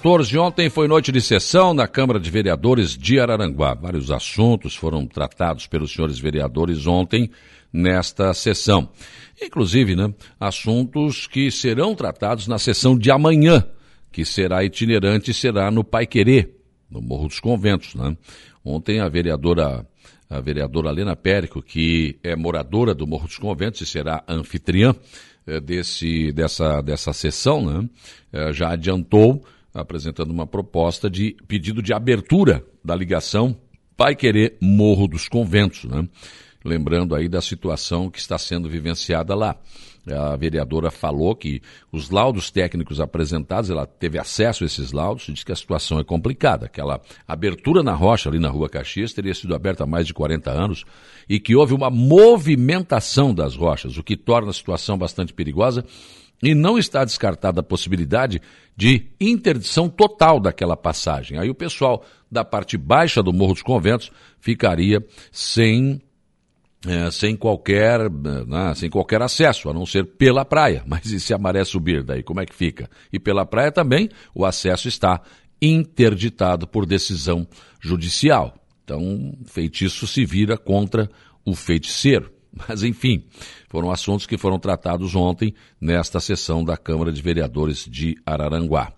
14 ontem foi noite de sessão na Câmara de Vereadores de Araranguá. Vários assuntos foram tratados pelos senhores vereadores ontem nesta sessão. Inclusive, né, assuntos que serão tratados na sessão de amanhã, que será itinerante e será no Pai Querer, no Morro dos Conventos. Né? Ontem a vereadora a vereadora Lena Périco, que é moradora do Morro dos Conventos e será anfitriã eh, desse, dessa, dessa sessão, né, eh, já adiantou apresentando uma proposta de pedido de abertura da ligação Pai Querer Morro dos Conventos, né? Lembrando aí da situação que está sendo vivenciada lá. A vereadora falou que os laudos técnicos apresentados, ela teve acesso a esses laudos e disse que a situação é complicada. Aquela abertura na rocha ali na rua Caxias teria sido aberta há mais de 40 anos e que houve uma movimentação das rochas, o que torna a situação bastante perigosa e não está descartada a possibilidade de interdição total daquela passagem. Aí o pessoal da parte baixa do Morro dos Conventos ficaria sem é, sem qualquer né, sem qualquer acesso, a não ser pela praia. Mas e se a maré subir, daí como é que fica? E pela praia também o acesso está interditado por decisão judicial. Então, feitiço se vira contra o feiticeiro. Mas, enfim, foram assuntos que foram tratados ontem nesta sessão da Câmara de Vereadores de Araranguá.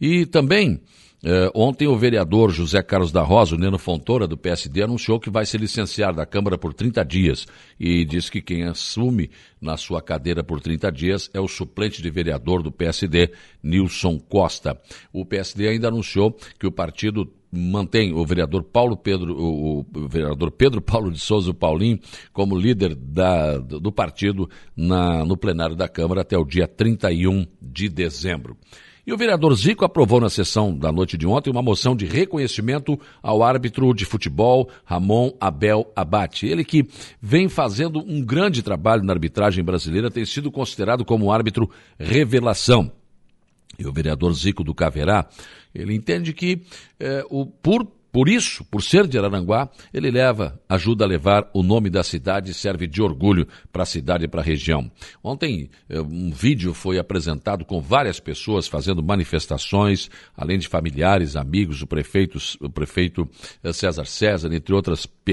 E também, eh, ontem o vereador José Carlos da Rosa, o Neno Fontoura, do PSD, anunciou que vai se licenciar da Câmara por 30 dias e disse que quem assume na sua cadeira por 30 dias é o suplente de vereador do PSD, Nilson Costa. O PSD ainda anunciou que o partido mantém o vereador Paulo Pedro, o, o vereador Pedro Paulo de Souza Paulinho como líder da, do partido na, no plenário da Câmara até o dia 31 de dezembro. E o vereador Zico aprovou na sessão da noite de ontem uma moção de reconhecimento ao árbitro de futebol Ramon Abel Abate. Ele que vem fazendo um grande trabalho na arbitragem brasileira, tem sido considerado como um árbitro revelação. E o vereador Zico do Caverá, ele entende que é, o, por por isso, por ser de Araranguá, ele leva, ajuda a levar o nome da cidade e serve de orgulho para a cidade e para a região. Ontem, eh, um vídeo foi apresentado com várias pessoas fazendo manifestações, além de familiares, amigos, o prefeito, o prefeito eh, César César, entre outras pessoas,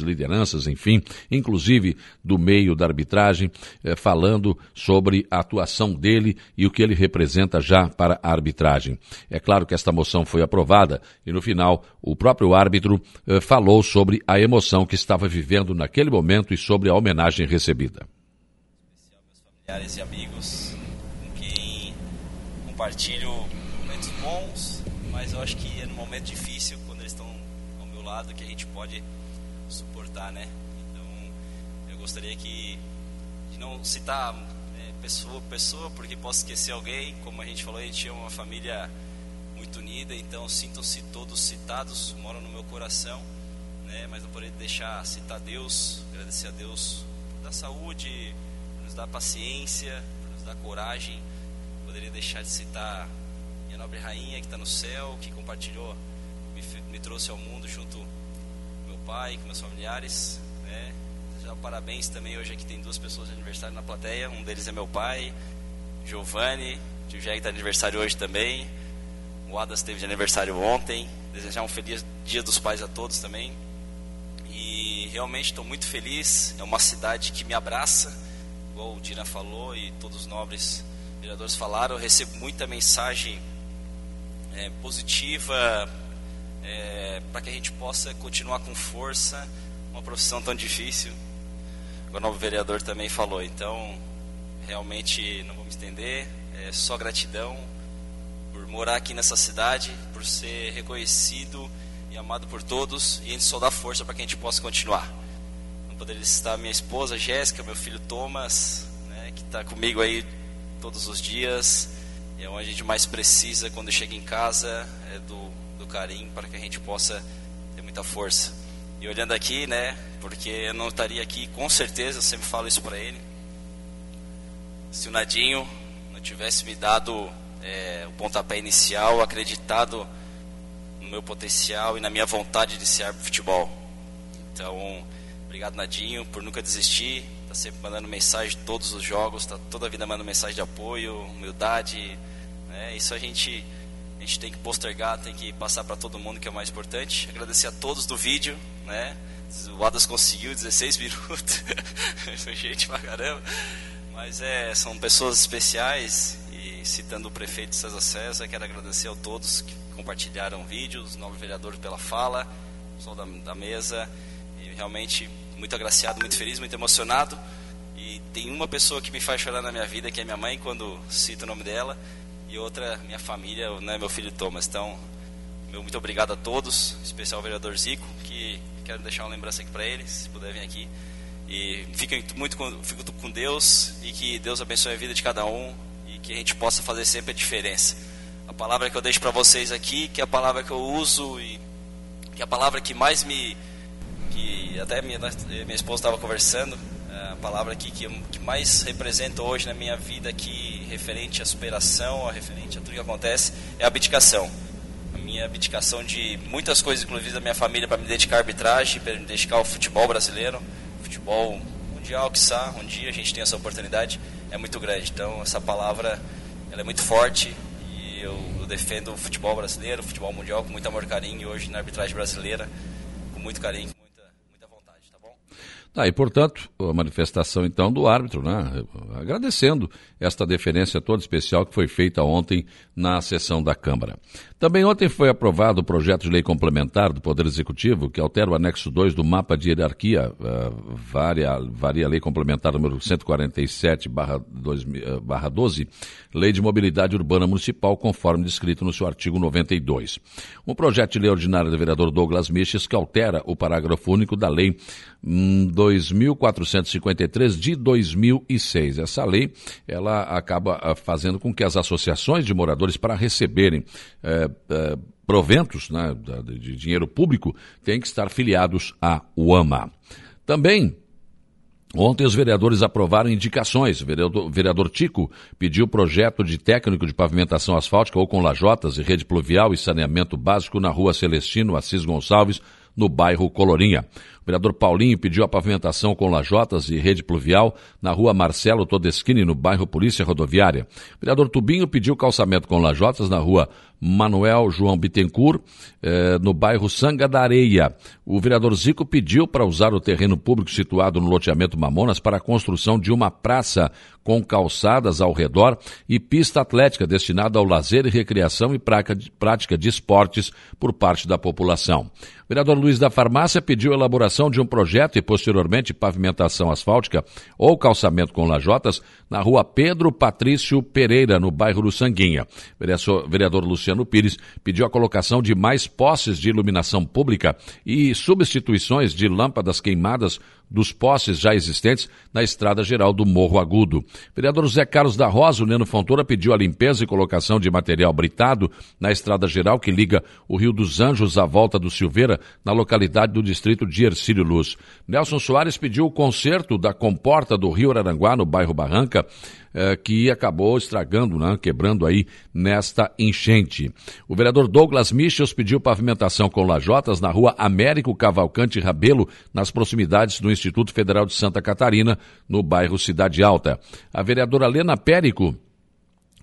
lideranças, enfim, inclusive do meio da arbitragem, eh, falando sobre a atuação dele e o que ele representa já para a arbitragem. É claro que esta moção foi aprovada e no final o próprio árbitro eh, falou sobre a emoção que estava vivendo naquele momento e sobre a homenagem recebida. Familiares e amigos com quem compartilho momentos bons, mas eu acho que é num momento difícil quando eles estão ao meu lado que a gente pode suportar, né? Então eu gostaria que de não citar é, pessoa pessoa porque posso esquecer alguém, como a gente falou, a gente é uma família muito unida, então sintam-se todos citados, moram no meu coração, né? mas não poderia deixar citar Deus, agradecer a Deus por dar saúde, por nos dar paciência, por nos dar coragem. Poderia deixar de citar minha nobre rainha que está no céu, que compartilhou, me, me, trouxe ao mundo junto pai, com meus familiares. Né? Desejar parabéns também hoje aqui tem duas pessoas de aniversário na plateia, um deles é meu pai, Giovanni, o Jair está de aniversário hoje também. O Adas teve de aniversário ontem. Desejar um feliz Dia dos Pais a todos também. E realmente estou muito feliz. É uma cidade que me abraça, igual o Dina falou e todos os nobres vereadores falaram. Eu recebo muita mensagem é, positiva é, para que a gente possa continuar com força uma profissão tão difícil. O novo vereador também falou. Então, realmente não vou me estender. É só gratidão morar aqui nessa cidade, por ser reconhecido e amado por todos, e a gente só dá força para que a gente possa continuar. Não poderia estar minha esposa Jéssica, meu filho Thomas, né, que está comigo aí todos os dias, é onde a gente mais precisa quando chega em casa é do, do carinho para que a gente possa ter muita força. E olhando aqui, né, porque eu não estaria aqui, com certeza, eu sempre falo isso para ele. Se o Nadinho não tivesse me dado é, o pontapé inicial, acreditado no meu potencial e na minha vontade de ser árbitro de futebol. Então, obrigado Nadinho por nunca desistir, tá sempre mandando mensagem todos os jogos, tá toda a vida mandando mensagem de apoio, humildade, né? Isso a gente a gente tem que postergar, tem que passar para todo mundo que é o mais importante. Agradecer a todos do vídeo, né? O Adas conseguiu 16 minutos, foi gente pra caramba. Mas é, são pessoas especiais e citando o prefeito César César, quero agradecer a todos que compartilharam o novo vereador pela fala, o pessoal da, da mesa, e realmente muito agraciado, muito feliz, muito emocionado. E tem uma pessoa que me faz chorar na minha vida, que é minha mãe, quando cito o nome dela e outra minha família, né, meu filho Thomas. Então, meu muito obrigado a todos, especial ao vereador Zico, que quero deixar uma lembrança aqui para ele, se puder vir aqui. E fiquem muito com, fico com Deus e que Deus abençoe a vida de cada um e que a gente possa fazer sempre a diferença. A palavra que eu deixo para vocês aqui, que é a palavra que eu uso e que é a palavra que mais me que até minha minha esposa estava conversando, a palavra aqui que, que mais representa hoje na minha vida aqui, referente à superação, referente a tudo que acontece, é a abdicação. A minha abdicação de muitas coisas, inclusive da minha família, para me dedicar à arbitragem, para me dedicar ao futebol brasileiro, futebol mundial, que um dia a gente tem essa oportunidade, é muito grande. Então, essa palavra ela é muito forte e eu, eu defendo o futebol brasileiro, o futebol mundial com muito amor e carinho, e hoje na arbitragem brasileira, com muito carinho. Tá, e portanto, a manifestação então do árbitro, né? Agradecendo esta deferência toda especial que foi feita ontem na sessão da Câmara. Também ontem foi aprovado o projeto de lei complementar do Poder Executivo que altera o anexo 2 do mapa de hierarquia, uh, varia, varia a lei complementar número 147 barra, 2000, barra 12, Lei de Mobilidade Urbana Municipal, conforme descrito no seu artigo 92. Um projeto de lei ordinária do vereador Douglas Miches que altera o parágrafo único da lei 2453 hum, de 2006. Essa lei, ela acaba ah, fazendo com que as associações de moradores para receberem é, proventos né, de dinheiro público têm que estar filiados à UAMA. Também Ontem os vereadores aprovaram indicações. O vereador, vereador, Tico pediu projeto de técnico de pavimentação asfáltica ou com lajotas e rede pluvial e saneamento básico na rua Celestino Assis Gonçalves, no bairro Colorinha. O vereador Paulinho pediu a pavimentação com lajotas e rede pluvial na rua Marcelo Todeschini, no bairro Polícia Rodoviária. O vereador Tubinho pediu calçamento com lajotas na rua Manuel João Bittencourt, eh, no bairro Sanga da Areia. O vereador Zico pediu para usar o terreno público situado no loteamento Mamonas para a construção de uma praça com calçadas ao redor e pista atlética destinada ao lazer e recreação e prática de esportes por parte da população. Vereador Luiz da Farmácia pediu elaboração de um projeto e, posteriormente, pavimentação asfáltica ou calçamento com lajotas na rua Pedro Patrício Pereira, no bairro do Sanguinha. Vereador Luciano Pires pediu a colocação de mais postes de iluminação pública e substituições de lâmpadas queimadas dos postes já existentes na estrada geral do Morro Agudo. Vereador José Carlos da Rosa, o Neno Fontoura, pediu a limpeza e colocação de material britado na estrada geral que liga o Rio dos Anjos à volta do Silveira, na localidade do distrito de Ercílio Luz. Nelson Soares pediu o conserto da comporta do Rio Araranguá, no bairro Barranca, eh, que acabou estragando, né, quebrando aí nesta enchente. O vereador Douglas Michels pediu pavimentação com lajotas na rua Américo Cavalcante Rabelo, nas proximidades do Instituto Federal de Santa Catarina, no bairro Cidade Alta. A vereadora Lena Périco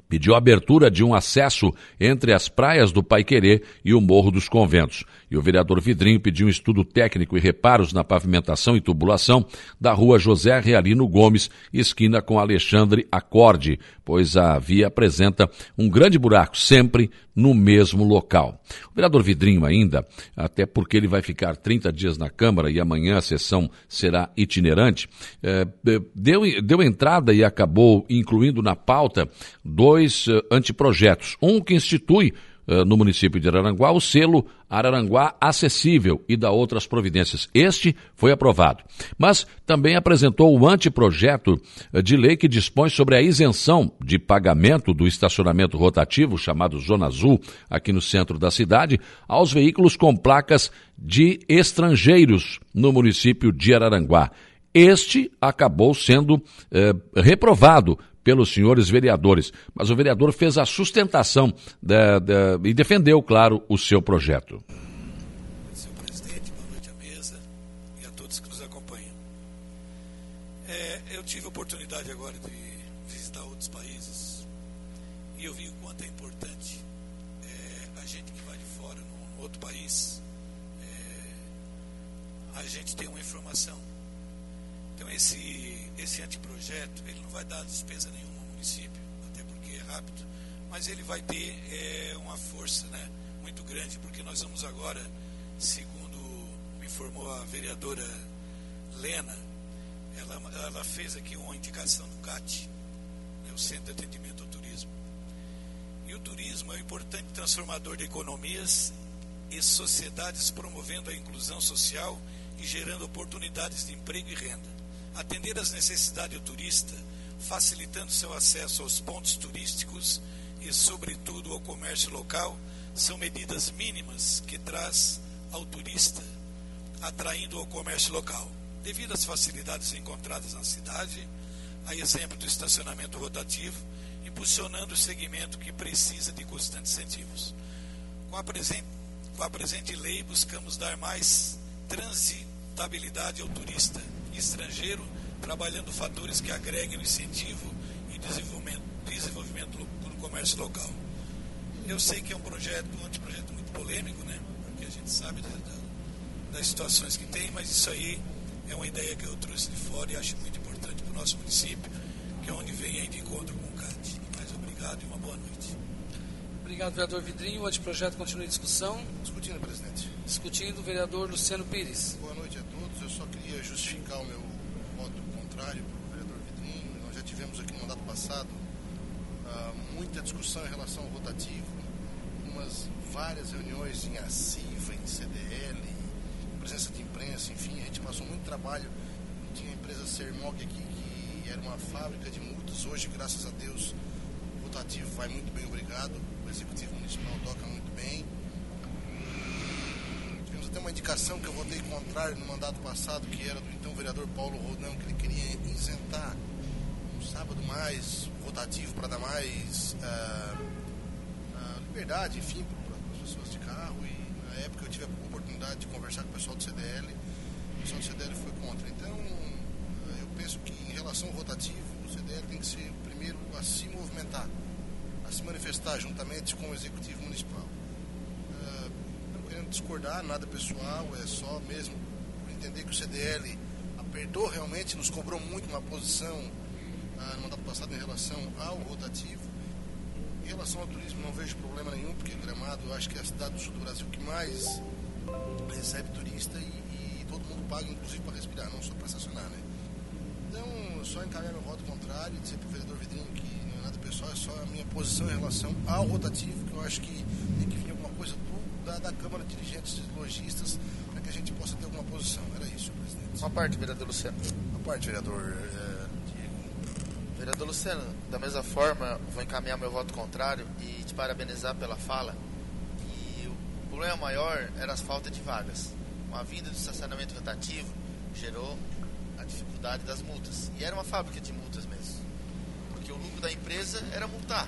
pediu a abertura de um acesso entre as praias do Paiquerê e o Morro dos Conventos. E o vereador Vidrinho pediu um estudo técnico e reparos na pavimentação e tubulação da rua José Realino Gomes, esquina com Alexandre Acorde, pois a via apresenta um grande buraco, sempre no mesmo local. O vereador Vidrinho ainda, até porque ele vai ficar 30 dias na Câmara e amanhã a sessão será itinerante, é, deu, deu entrada e acabou incluindo na pauta dois uh, anteprojetos. Um que institui eh, no município de Araranguá o selo Araranguá Acessível e da outras providências. Este foi aprovado. Mas também apresentou o anteprojeto eh, de lei que dispõe sobre a isenção de pagamento do estacionamento rotativo, chamado Zona Azul, aqui no centro da cidade, aos veículos com placas de estrangeiros no município de Araranguá. Este acabou sendo eh, reprovado pelos senhores vereadores, mas o vereador fez a sustentação da, da, e defendeu, claro, o seu projeto. Senhor presidente, boa noite à mesa e a todos que nos acompanham. É, eu tive a oportunidade agora de visitar outros países e eu vi o quanto é importante é, gente que vai de fora, num outro país, é, a gente tem uma informação. Então esse, esse anteprojeto, ele não vai dar despesa nenhuma ao município, até porque é rápido, mas ele vai ter é, uma força né, muito grande, porque nós vamos agora, segundo me informou a vereadora Lena, ela, ela fez aqui uma indicação no CAT, né, o Centro de Atendimento ao Turismo. E o turismo é um importante transformador de economias e sociedades, promovendo a inclusão social e gerando oportunidades de emprego e renda. Atender às necessidades do turista, facilitando seu acesso aos pontos turísticos e, sobretudo, ao comércio local, são medidas mínimas que traz ao turista, atraindo ao comércio local. Devido às facilidades encontradas na cidade, a exemplo do estacionamento rotativo, impulsionando o segmento que precisa de constantes incentivos. Com a presente, com a presente lei, buscamos dar mais transitabilidade ao turista estrangeiro, trabalhando fatores que agreguem o incentivo e desenvolvimento, desenvolvimento no comércio local. Eu sei que é um projeto, um anteprojeto muito polêmico, né? Porque a gente sabe da, da, das situações que tem, mas isso aí é uma ideia que eu trouxe de fora e acho muito importante para o nosso município, que é onde vem aí de encontro com o CAT. Mais obrigado e uma boa noite. Obrigado, vereador Vidrinho. O anteprojeto continua em discussão. Discutindo, presidente. Discutindo, vereador Luciano Pires. Boa noite a todos. Eu só queria justificar o meu voto contrário para o vereador Vidrinho. Nós já tivemos aqui no mandato passado uh, muita discussão em relação ao rotativo, umas várias reuniões em ACIVA, em CDL, presença de imprensa, enfim, a gente passou muito trabalho. Tinha a empresa Sermog aqui, que era uma fábrica de multas. Hoje, graças a Deus, o rotativo vai muito bem, obrigado. O Executivo Municipal toca muito bem. Tivemos até uma indicação que eu votei contrário no mandato passado, que era do então vereador Paulo Rodão, que ele queria isentar um sábado mais rotativo para dar mais uh, uh, liberdade, enfim, para as pessoas de carro. E na época eu tive a oportunidade de conversar com o pessoal do CDL. O pessoal do CDL foi contra. Então, eu penso que em relação ao rotativo, o CDL tem que ser o primeiro a se movimentar, se manifestar juntamente com o Executivo Municipal. Não querendo discordar, nada pessoal, é só mesmo entender que o CDL apertou realmente, nos cobrou muito uma posição uh, no mandato passado em relação ao rotativo. Em relação ao turismo, não vejo problema nenhum, porque Gramado, eu acho que é a cidade do sul do Brasil que mais recebe turista e, e todo mundo paga, inclusive, para respirar, não só para estacionar, né? Então, só encaminhar meu voto contrário e dizer para o vereador Vidrinho que não é nada pessoal, é só a minha posição em relação ao rotativo, que eu acho que tem que vir alguma coisa do, da, da Câmara de Dirigentes e Lojistas para que a gente possa ter alguma posição. Era isso, presidente. Uma parte, vereador Luciano. Uma parte, vereador é, Diego. Vereador Luciano, da mesma forma, vou encaminhar meu voto contrário e te parabenizar pela fala o problema maior era as faltas de vagas. Com a vinda do estacionamento rotativo, gerou a dificuldade das multas. E era uma fábrica de multas mesmo. Porque o lucro da empresa era multar.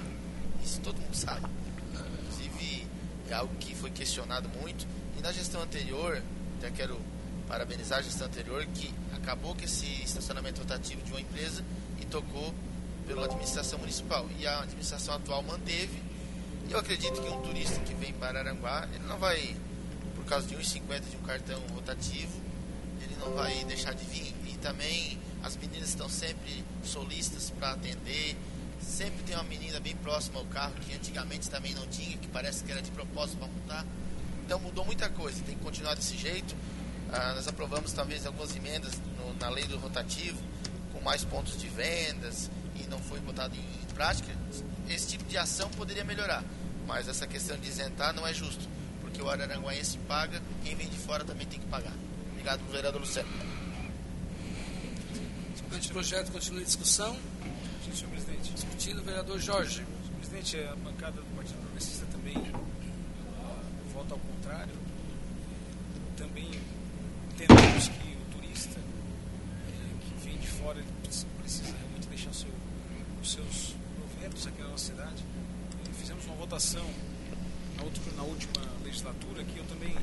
Isso todo mundo sabe. Inclusive, é algo que foi questionado muito. E na gestão anterior, já quero parabenizar a gestão anterior, que acabou com esse estacionamento rotativo de uma empresa e tocou pela administração municipal. E a administração atual manteve eu acredito que um turista que vem para Aranguá, ele não vai, por causa de 1,50 de um cartão rotativo, ele não vai deixar de vir. E também as meninas estão sempre solistas para atender. Sempre tem uma menina bem próxima ao carro, que antigamente também não tinha, que parece que era de propósito para montar. Então mudou muita coisa, tem que continuar desse jeito. Ah, nós aprovamos talvez algumas emendas no, na lei do rotativo, com mais pontos de vendas, e não foi botado em, em prática. Esse tipo de ação poderia melhorar. Mas essa questão de isentar não é justo, porque o araranguaense paga, quem vem de fora também tem que pagar. Obrigado, vereador Luciano. O projeto continua em discussão. Sim, senhor presidente. Discutindo, vereador Jorge. Senhor presidente, a bancada do Partido Progressista também vota ao contrário. Também entendemos que o turista eh, que vem de fora precisa realmente deixar seu, os seus proventos aqui na nossa cidade fizemos uma votação na última legislatura que eu também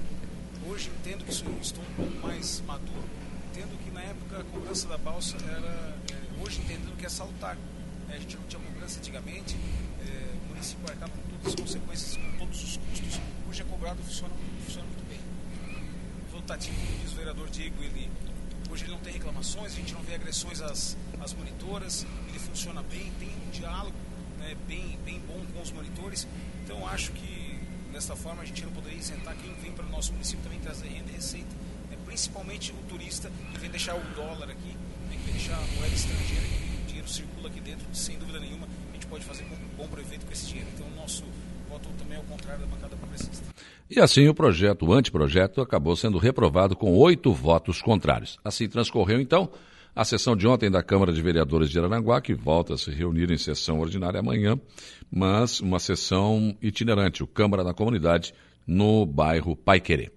hoje entendo que estou um pouco mais maduro. Entendo que na época a cobrança da balsa era, é, hoje entendendo que é saltar. É, a gente não tinha cobrança antigamente, é, o município arcava com todas as consequências, com todos os custos. Hoje equilibrado funciona, funciona muito bem. Votativo, como diz o vereador Diego, ele, hoje ele não tem reclamações, a gente não vê agressões às, às monitoras, ele funciona bem, tem um diálogo né, bem, bem bom com os monitores. Então acho que dessa forma a gente não poderia isentar quem vem para o nosso município também trazer renda e receita. Né, principalmente o turista que vem deixar o dólar aqui, né, que vem deixar a moeda estrangeira, que o dinheiro circula aqui dentro, sem dúvida nenhuma, a gente pode fazer um bom proveito com esse dinheiro. Então o nosso voto também é ao contrário da bancada progressista. E assim o projeto, o anteprojeto, acabou sendo reprovado com oito votos contrários. Assim transcorreu então a sessão de ontem da Câmara de Vereadores de Araranguá, que volta a se reunir em sessão ordinária amanhã, mas uma sessão itinerante, o Câmara da Comunidade, no bairro Paiquerê.